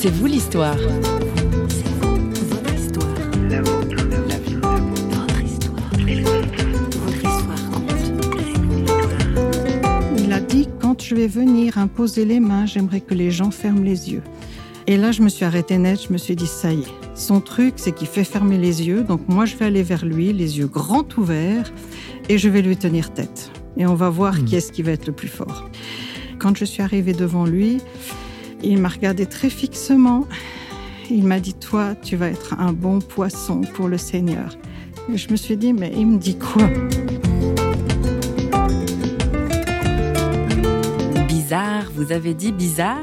C'est vous l'histoire. Il a dit quand je vais venir imposer les mains, j'aimerais que les gens ferment les yeux. Et là, je me suis arrêtée net, je me suis dit ça y est. Son truc, c'est qu'il fait fermer les yeux, donc moi je vais aller vers lui, les yeux grands ouverts, et je vais lui tenir tête. Et on va voir Mhm. qui est-ce qui va être le plus fort. Quand je suis arrivée devant lui, il m'a regardé très fixement. Il m'a dit Toi, tu vas être un bon poisson pour le Seigneur. Je me suis dit Mais il me dit quoi? Bizarre, vous avez dit bizarre?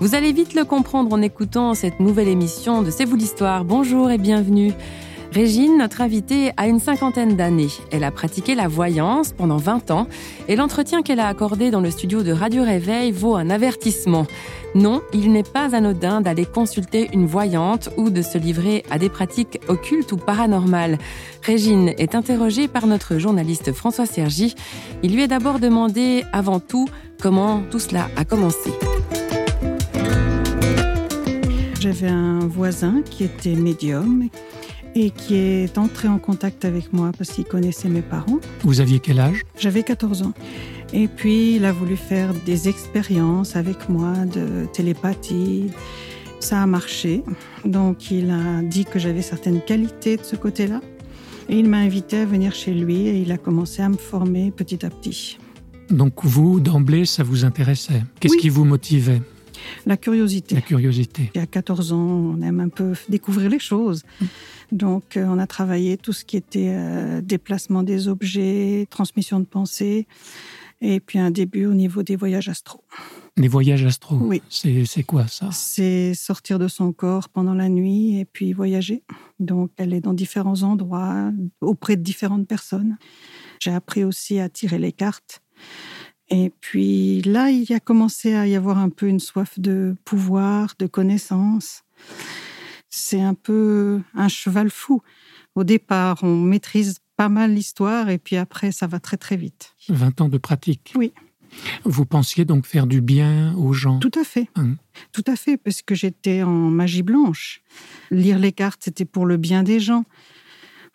Vous allez vite le comprendre en écoutant cette nouvelle émission de C'est vous l'histoire. Bonjour et bienvenue. Régine, notre invitée, a une cinquantaine d'années. Elle a pratiqué la voyance pendant 20 ans et l'entretien qu'elle a accordé dans le studio de Radio Réveil vaut un avertissement. Non, il n'est pas anodin d'aller consulter une voyante ou de se livrer à des pratiques occultes ou paranormales. Régine est interrogée par notre journaliste François Sergi. Il lui est d'abord demandé, avant tout, comment tout cela a commencé. J'avais un voisin qui était médium et qui est entré en contact avec moi parce qu'il connaissait mes parents. Vous aviez quel âge? J'avais 14 ans. Et puis, il a voulu faire des expériences avec moi de télépathie. Ça a marché. Donc, il a dit que j'avais certaines qualités de ce côté-là. Et il m'a invité à venir chez lui et il a commencé à me former petit à petit. Donc vous, d'emblée, ça vous intéressait. Qu'est-ce Oui. qui vous motivait? La curiosité. La curiosité. À 14 ans, on aime un peu découvrir les choses. Donc, euh, on a travaillé tout ce qui était euh, déplacement des objets, transmission de pensée, et puis un début au niveau des voyages astro. Les voyages astro. Oui. C'est quoi ça? C'est sortir de son corps pendant la nuit et puis voyager. Donc, aller dans différents endroits, auprès de différentes personnes. J'ai appris aussi à tirer les cartes. Et puis là, il y a commencé à y avoir un peu une soif de pouvoir, de connaissance. C'est un peu un cheval fou. Au départ, on maîtrise pas mal l'histoire et puis après, ça va très très vite. 20 ans de pratique. Oui. Vous pensiez donc faire du bien aux gens? Tout à fait. Hum. Tout à fait, parce que j'étais en magie blanche. Lire les cartes, c'était pour le bien des gens.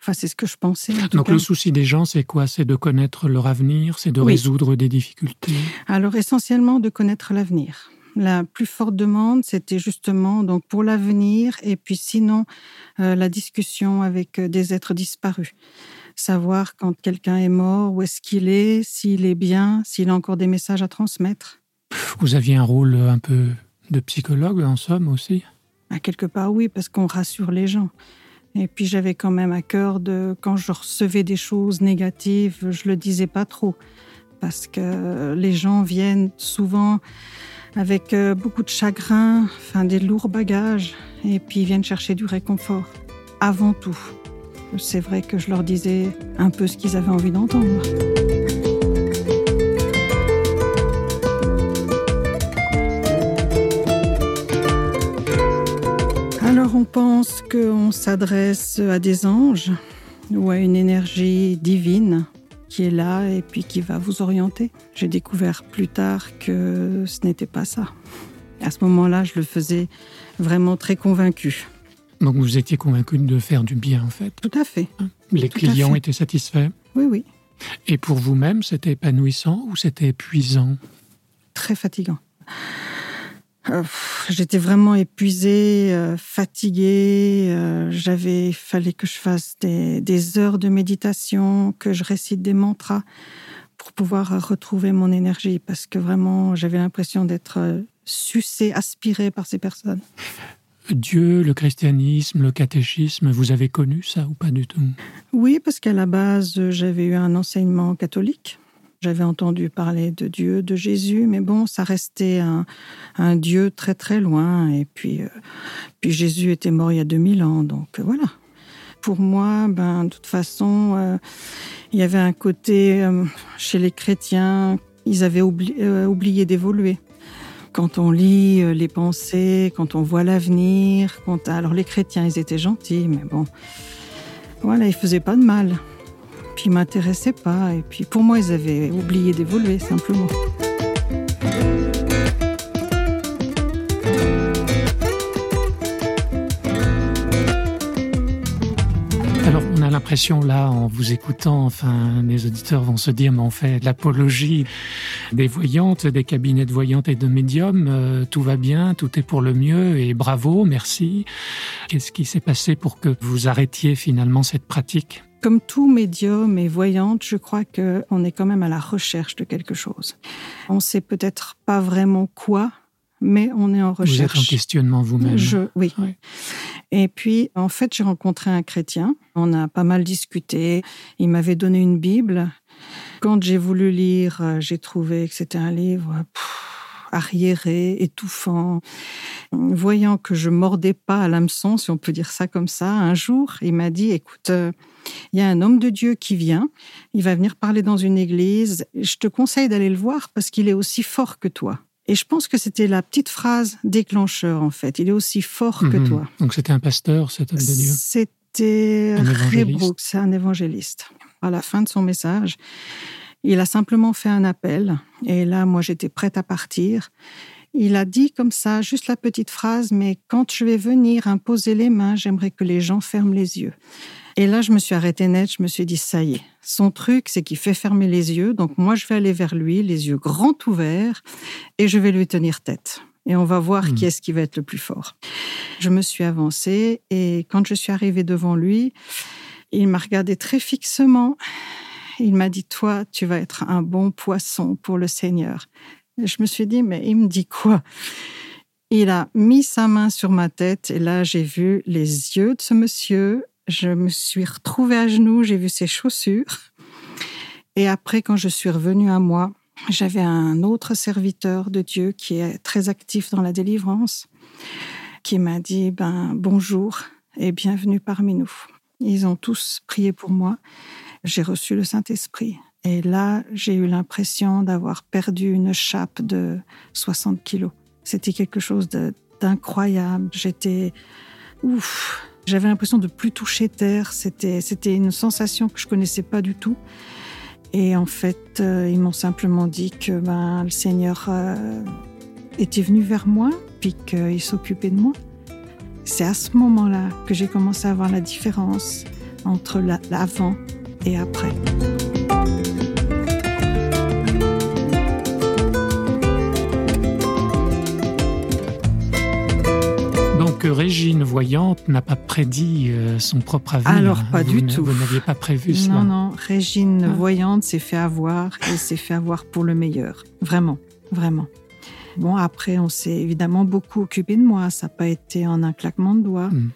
Enfin, c'est ce que je pensais. En tout Donc cas. le souci des gens, c'est quoi? C'est de connaître leur avenir, c'est de Oui. résoudre des difficultés? Alors, essentiellement, de connaître l'avenir. La plus forte demande, c'était justement donc pour l'avenir et puis sinon euh, la discussion avec euh, des êtres disparus. Savoir quand quelqu'un est mort, où est-ce qu'il est, s'il est bien, s'il a encore des messages à transmettre. Vous aviez un rôle un peu de psychologue, en somme, aussi? À quelque part, oui, parce qu'on rassure les gens. Et puis j'avais quand même à cœur de, quand je recevais des choses négatives, je le disais pas trop, parce que les gens viennent souvent avec euh, beaucoup de chagrin, enfin des lourds bagages, et puis ils viennent chercher du réconfort. Avant tout, c'est vrai que je leur disais un peu ce qu'ils avaient envie d'entendre. Pense qu'on s'adresse à des anges ou à une énergie divine qui est là et puis qui va vous orienter. J'ai découvert plus tard que ce n'était pas ça. À ce moment-là, je le faisais vraiment très convaincu. Donc vous étiez convaincu de faire du bien, en fait. Tout à fait. Les Tout à clients fait. étaient satisfaits. Oui, oui. Et pour vous-même, c'était épanouissant ou c'était épuisant? Très fatigant. Euh, J'étais vraiment épuisée, euh, fatiguée. euh, J'avais, il fallait que je fasse des, des heures de méditation, que je récite des mantras pour pouvoir retrouver mon énergie, parce que vraiment, j'avais l'impression d'être euh, sucée, aspirée par ces personnes. Dieu, le christianisme, le catéchisme, vous avez connu ça ou pas du tout? Oui, parce qu'à la base, j'avais eu un enseignement catholique. J'avais entendu parler de Dieu, de Jésus, mais bon, ça restait un, un Dieu très très loin. Et puis, euh, puis Jésus était mort il y a 2000 ans, donc euh, voilà. Pour moi, ben, de toute façon, euh, il y avait un côté euh, chez les chrétiens, ils avaient euh, oublié d'évoluer. Quand on lit les pensées, quand on voit l'avenir, quand alors les chrétiens, ils étaient gentils, mais bon, voilà, ils faisaient pas de mal puis ils m'intéressaient pas. Et puis pour moi, ils avaient oublié d'évoluer simplement. Alors, on a l'impression là, en vous écoutant, enfin, les auditeurs vont se dire, mais on fait l'apologie des voyantes, des cabinets de voyantes et de médiums. Euh, tout va bien, tout est pour le mieux et bravo, merci. Qu'est-ce qui s'est passé pour que vous arrêtiez finalement cette pratique? Comme tout médium et voyante, je crois qu'on est quand même à la recherche de quelque chose. On sait peut-être pas vraiment quoi, mais on est en recherche. Vous êtes en questionnement vous-même. oui. Et puis, en fait, j'ai rencontré un chrétien. On a pas mal discuté. Il m'avait donné une Bible. Quand j'ai voulu lire, euh, j'ai trouvé que c'était un livre arriéré, étouffant. Voyant que je mordais pas à l'hameçon, si on peut dire ça comme ça, un jour, il m'a dit, écoute, euh, il y a un homme de Dieu qui vient, il va venir parler dans une église, je te conseille d'aller le voir parce qu'il est aussi fort que toi. Et je pense que c'était la petite phrase déclencheur, en fait. Il est aussi fort que mhm. toi. Donc c'était un pasteur, cet homme de Dieu C'était un évangéliste. À la fin de son message, il a simplement fait un appel. Et là, moi, j'étais prête à partir. Il a dit comme ça, juste la petite phrase, mais quand je vais venir imposer les mains, j'aimerais que les gens ferment les yeux. Et là, je me suis arrêtée net, je me suis dit, ça y est. Son truc, c'est qu'il fait fermer les yeux. Donc moi, je vais aller vers lui, les yeux grands ouverts, et je vais lui tenir tête. Et on va voir hmm. qui est-ce qui va être le plus fort. Je me suis avancée, et quand je suis arrivée devant lui, il m'a regardé très fixement. Il m'a dit, toi, tu vas être un bon poisson pour le Seigneur. Je me suis dit, mais il me dit quoi? Il a mis sa main sur ma tête et là, j'ai vu les yeux de ce monsieur, je me suis retrouvée à genoux, j'ai vu ses chaussures. Et après, quand je suis revenue à moi, j'avais un autre serviteur de Dieu qui est très actif dans la délivrance, qui m'a dit ben bonjour et bienvenue parmi nous. Ils ont tous prié pour moi. J'ai reçu le Saint-Esprit. Et là, j'ai eu l'impression d'avoir perdu une chape de 60 kilos. C'était quelque chose d'incroyable. J'étais ouf. J'avais l'impression de plus toucher terre. C'était, une sensation que je connaissais pas du tout. Et en fait, euh, ils m'ont simplement dit que ben, le Seigneur euh, était venu vers moi, puis qu'il s'occupait de moi. C'est à ce moment-là que j'ai commencé à voir la différence entre l'avant et après. que Régine Voyante n'a pas prédit euh, son propre avenir. Alors, pas du tout. Vous n'aviez pas prévu cela. Non, non. Régine ah. Voyante s'est fait avoir et s'est fait avoir pour le meilleur. Vraiment, vraiment. Bon, après, on s'est évidemment beaucoup occupé de moi. Ça n'a pas été en un claquement de doigts. Hmm.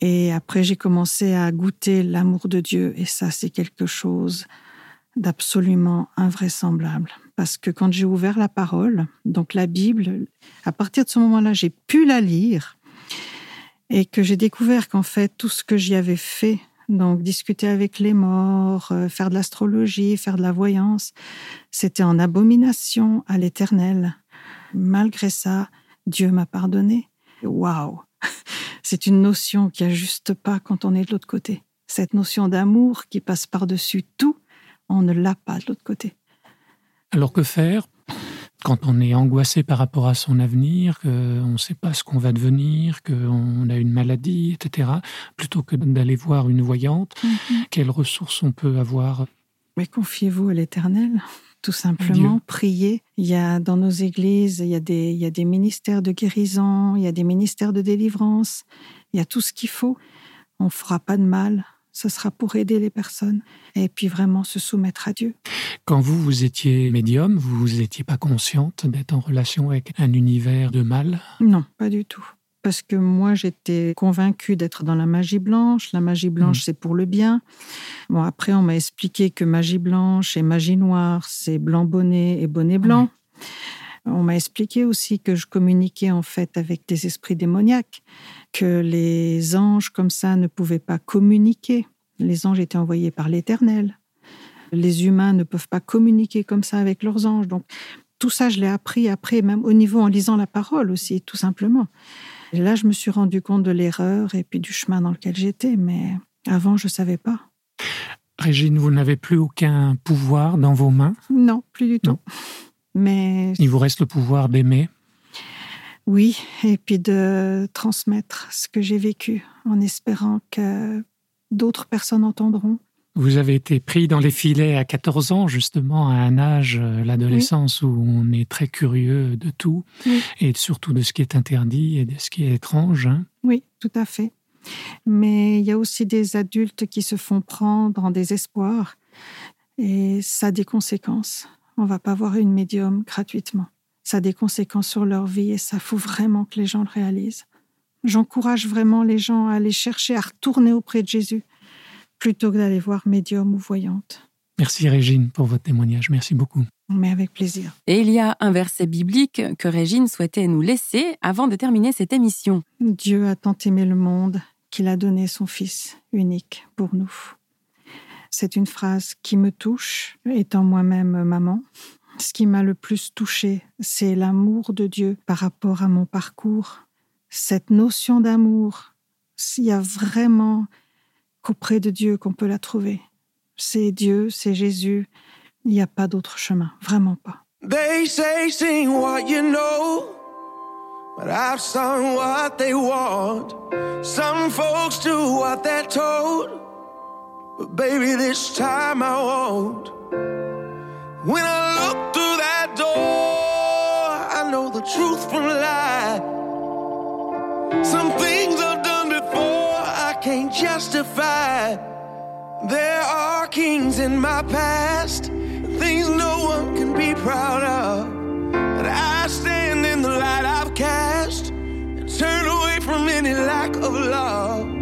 Et après, j'ai commencé à goûter l'amour de Dieu. Et ça, c'est quelque chose d'absolument invraisemblable. Parce que quand j'ai ouvert la parole, donc la Bible, à partir de ce moment-là, j'ai pu la lire et que j'ai découvert qu'en fait, tout ce que j'y avais fait, donc discuter avec les morts, euh, faire de l'astrologie, faire de la voyance, c'était en abomination à l'éternel. Malgré ça, Dieu m'a pardonné. Waouh! C'est une notion qui n'ajuste pas quand on est de l'autre côté. Cette notion d'amour qui passe par-dessus tout, on ne l'a pas de l'autre côté. Alors que faire quand on est angoissé par rapport à son avenir, qu'on ne sait pas ce qu'on va devenir, qu'on a une maladie, etc., plutôt que d'aller voir une voyante, mhm. quelles ressources on peut avoir? Mais confiez-vous à l'Éternel, tout simplement. Priez. Il y a dans nos églises, il y, a des, il y a des ministères de guérison, il y a des ministères de délivrance, il y a tout ce qu'il faut. On ne fera pas de mal ce sera pour aider les personnes et puis vraiment se soumettre à Dieu. Quand vous, vous étiez médium, vous n'étiez pas consciente d'être en relation avec un univers de mal? Non, pas du tout. Parce que moi, j'étais convaincue d'être dans la magie blanche. La magie blanche, hmm. c'est pour le bien. Bon, après, on m'a expliqué que magie blanche et magie noire, c'est blanc bonnet et bonnet blanc. On m'a expliqué aussi que je communiquais en fait avec des esprits démoniaques, que les anges comme ça ne pouvaient pas communiquer. Les anges étaient envoyés par l'Éternel. Les humains ne peuvent pas communiquer comme ça avec leurs anges. Donc tout ça, je l'ai appris après, même au niveau en lisant la parole aussi, tout simplement. Et là, je me suis rendu compte de l'erreur et puis du chemin dans lequel j'étais, mais avant, je ne savais pas. Régine, vous n'avez plus aucun pouvoir dans vos mains? Non, plus du tout. Mais il vous reste le pouvoir d'aimer? Oui, et puis de transmettre ce que j'ai vécu, en espérant que d'autres personnes entendront. Vous avez été pris dans les filets à 14 ans, justement, à un âge, euh, l'adolescence, où on est très curieux de tout, et surtout de ce qui est interdit et de ce qui est étrange. Hein. Oui, tout à fait. Mais il y a aussi des adultes qui se font prendre en désespoir, et ça a des conséquences. On va pas voir une médium gratuitement. Ça a des conséquences sur leur vie, et ça faut vraiment que les gens le réalisent. J'encourage vraiment les gens à aller chercher, à retourner auprès de Jésus plutôt que d'aller voir médium ou voyante. Merci Régine pour votre témoignage. Merci beaucoup. Mais avec plaisir. Et il y a un verset biblique que Régine souhaitait nous laisser avant de terminer cette émission. Dieu a tant aimé le monde qu'il a donné son Fils unique pour nous. C'est une phrase qui me touche, étant moi-même maman. Ce qui m'a le plus touchée, c'est l'amour de Dieu par rapport à mon parcours. Cette notion d'amour, s'il y a vraiment auprès de Dieu qu'on peut la trouver. C'est Dieu, c'est Jésus. Il n'y a pas d'autre chemin, vraiment pas. They say sing what you know, but I've sung what they want. Some folks do what they're told, but baby, this time I won't. When I look through that door, I know the truth from lie. Justify. There are kings in my past, things no one can be proud of. But I stand in the light I've cast and turn away from any lack of love.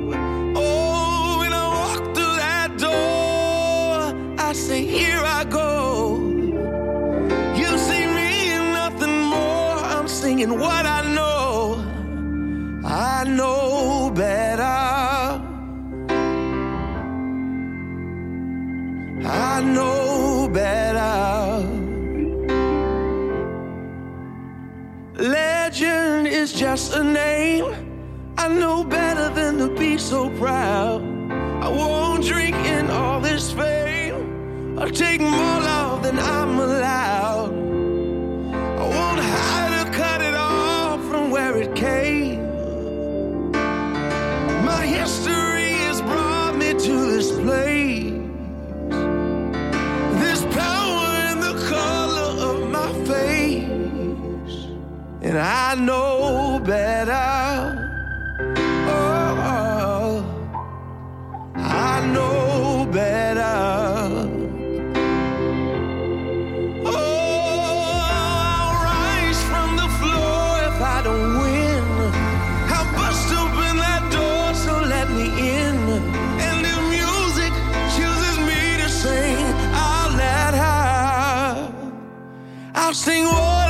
Legend is just a name. I know better than to be so proud. I won't drink in all this fame or take more love than I'm allowed. And I know better. Oh, I know better. Oh, rise from the floor if I'll rise from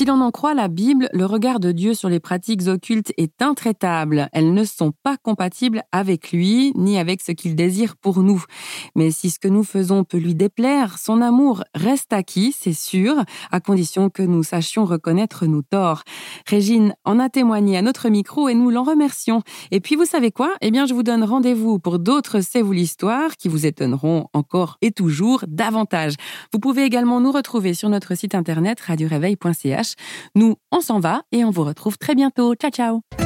Si l'on en croit la Bible, le regard de Dieu sur les pratiques occultes est intraitable. Elles ne sont pas compatibles avec lui, ni avec ce qu'il désire pour nous. Mais si ce que nous faisons peut lui déplaire, son amour reste acquis, c'est sûr, à condition que nous sachions reconnaître nos torts. Régine en a témoigné à notre micro et nous l'en remercions. Et puis vous savez quoi? Eh bien, je vous donne rendez-vous pour d'autres C'est vous l'histoire qui vous étonneront encore et toujours davantage. Vous pouvez également nous retrouver sur notre site internet radioréveil.ch nous, on s'en va et on vous retrouve très bientôt. Ciao, ciao